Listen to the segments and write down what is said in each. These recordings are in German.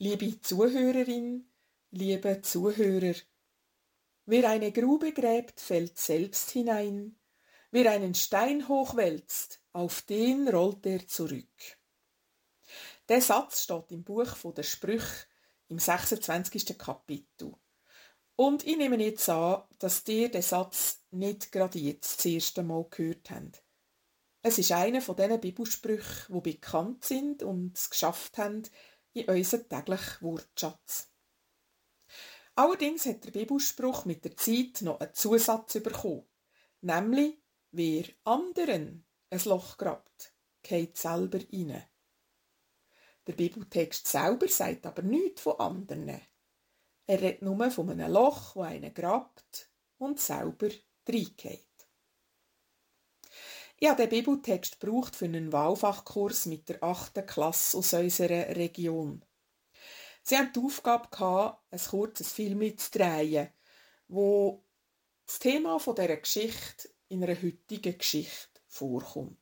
Liebe Zuhörerin, liebe Zuhörer, wer eine Grube gräbt, fällt selbst hinein, wer einen Stein hochwälzt, auf den rollt er zurück. Der Satz steht im Buch der Sprüche im 26. Kapitel. Und ich nehme jetzt an, dass ihr den Satz nicht gerade jetzt das erste Mal gehört habt. Es ist einer von diesen Bibelsprüchen, die bekannt sind und es geschafft haben in unseren täglichen Wortschatz. Allerdings hat der Bibelspruch mit der Zeit noch einen Zusatz bekommen, nämlich wer anderen ein Loch grabt, geht selber rein. Der Bibeltext selber sagt aber nichts von anderen. Er redet nur von einem Loch, wo einer grabt und selber reingeht. Ich habe den Bibeltext gebraucht für einen Wahlfachkurs mit der 8. Klasse aus unserer Region. Sie hatten die Aufgabe, gehabt, ein kurzes Film zu drehen, wo das Thema dieser Geschichte in einer heutigen Geschichte vorkommt.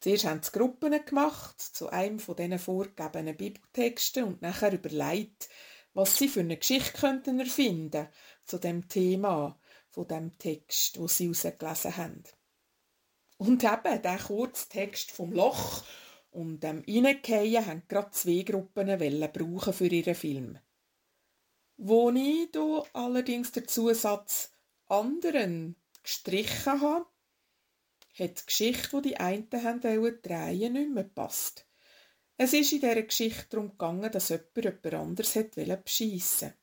Zuerst haben sie Gruppen gemacht zu einem von diesen vorgegebenen Bibeltexten und nachher überlegt, was sie für eine Geschichte könnten erfinden zu dem Thema von dem Text, wo sie herausgelesen haben. Und eben, der kurze Text vom Loch und dem Reingehen haben gerade zwei Gruppen brauchen für ihren Film. Wo ich hier allerdings den Zusatz anderen gestrichen habe, hat die Geschichte, die die einen haben drehen, nicht mehr gepasst. Es ist in dieser Geschichte darum gegangen, dass jemand jemand anderes beschissen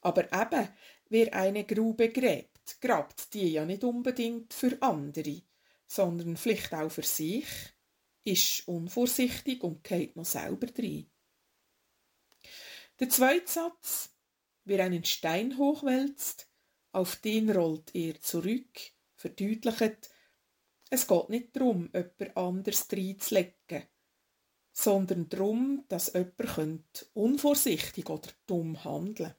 Aber eben, wer eine Grube gräbt, grabt die ja nicht unbedingt für andere, sondern vielleicht auch für sich, ist unvorsichtig und geht noch selber rein. Der zweite Satz, wer einen Stein hochwälzt, auf den rollt er zurück, verdeutlicht, es geht nicht darum, jemand anders reinzulegen, sondern darum, dass jemand unvorsichtig oder dumm handeln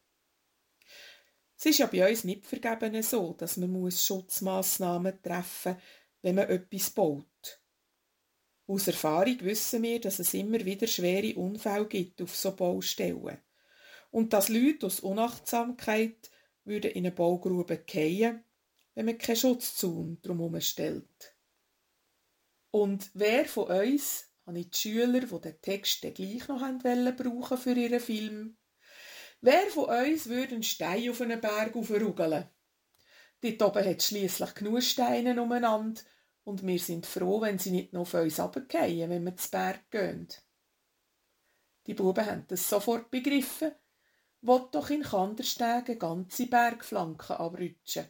Es ist ja bei uns nicht vergeben so, dass man Schutzmaßnahmen treffen muss, wenn man etwas baut. Aus Erfahrung wissen wir, dass es immer wieder schwere Unfälle gibt auf so Baustellen. Und dass Leute aus Unachtsamkeit würden in eine Baugrube fallen, wenn man keinen Schutzzaun drumherum stellt. Und wer von uns habe ich die Schüler, die den Text gleich noch brauchen für ihren Film? Wer von uns würde einen Stein auf einen Berg aufrugeln? Dort oben hat schließlich genug Steine umeinander und wir sind froh, wenn sie nicht noch auf uns runterfallen, wenn wir zu Berg gehen. Die Buben haben das sofort begriffen, wollt doch in Kanderstegen ganze Bergflanken abrutschen,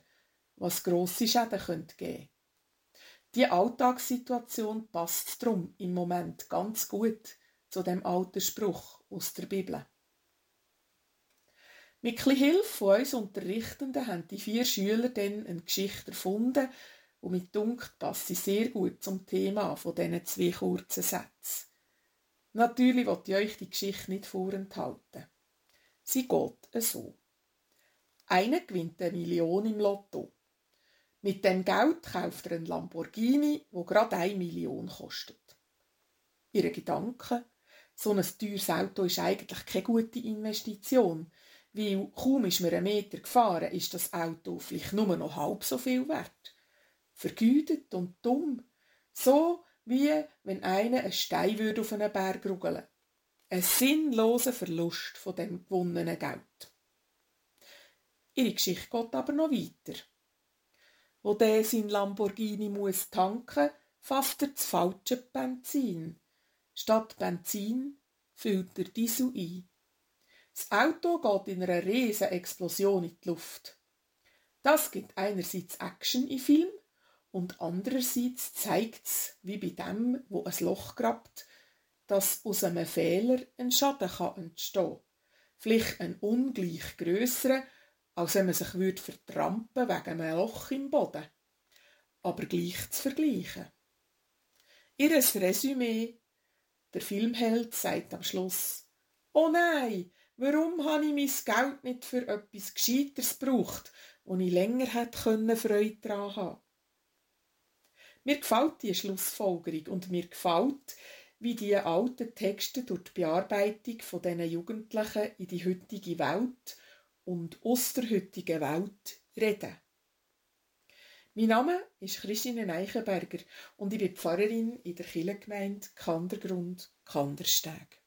was grosse Schäden geben könnte. Die Alltagssituation passt drum im Moment ganz gut zu dem alten Spruch aus der Bibel. Mit etwas Hilfe von uns Unterrichtenden haben die vier Schüler dann eine Geschichte erfunden, und mit dunkt passt sie sehr gut zum Thema von diesen zwei kurzen Sätzen. Natürlich wird ich euch die Geschichte nicht vorenthalten. Sie geht so. Einer gewinnt eine Million im Lotto. Mit dem Geld kauft er einen Lamborghini, wo gerade eine Million kostet. Ihre Gedanken, so ein teures Auto ist eigentlich keine gute Investition, weil kaum ist mir ein Meter gefahren, ist das Auto vielleicht nur noch halb so viel wert. Vergütet und dumm. So wie wenn einer einen Stein würde auf einen Berg rugeln. Ein sinnloser Verlust von dem gewonnenen Geld. Ihre Geschichte geht aber noch weiter. Wo der sein Lamborghini muss tanken, fasst er das falsche Benzin. Statt Benzin füllt er Diesel ein. Das Auto geht in einer riesen Explosion in die Luft. Das gibt einerseits Action im Film und andererseits zeigt es, wie bei dem, wo ein Loch grabt, dass aus einem Fehler ein Schaden kann entstehen. Vielleicht ein ungleich grösserer, als wenn man sich würde vertrampen wegen einem Loch im Boden. Aber gleich zu vergleichen. Ihres Resümee, der Filmheld sagt am Schluss, Oh nein, Warum habe ich mein Geld nicht für etwas Gescheiteres gebraucht, wo ich länger hätte Freude daran haben Mir gefällt diese Schlussfolgerung und mir gefällt, wie die alten Texte durch die Bearbeitung von diesen Jugendlichen in die heutige Welt und aus der heutigen Welt reden. Mein Name ist Christine Eichenberger und ich bin Pfarrerin in der Kirchengemeinde Kandergrund Kandersteg.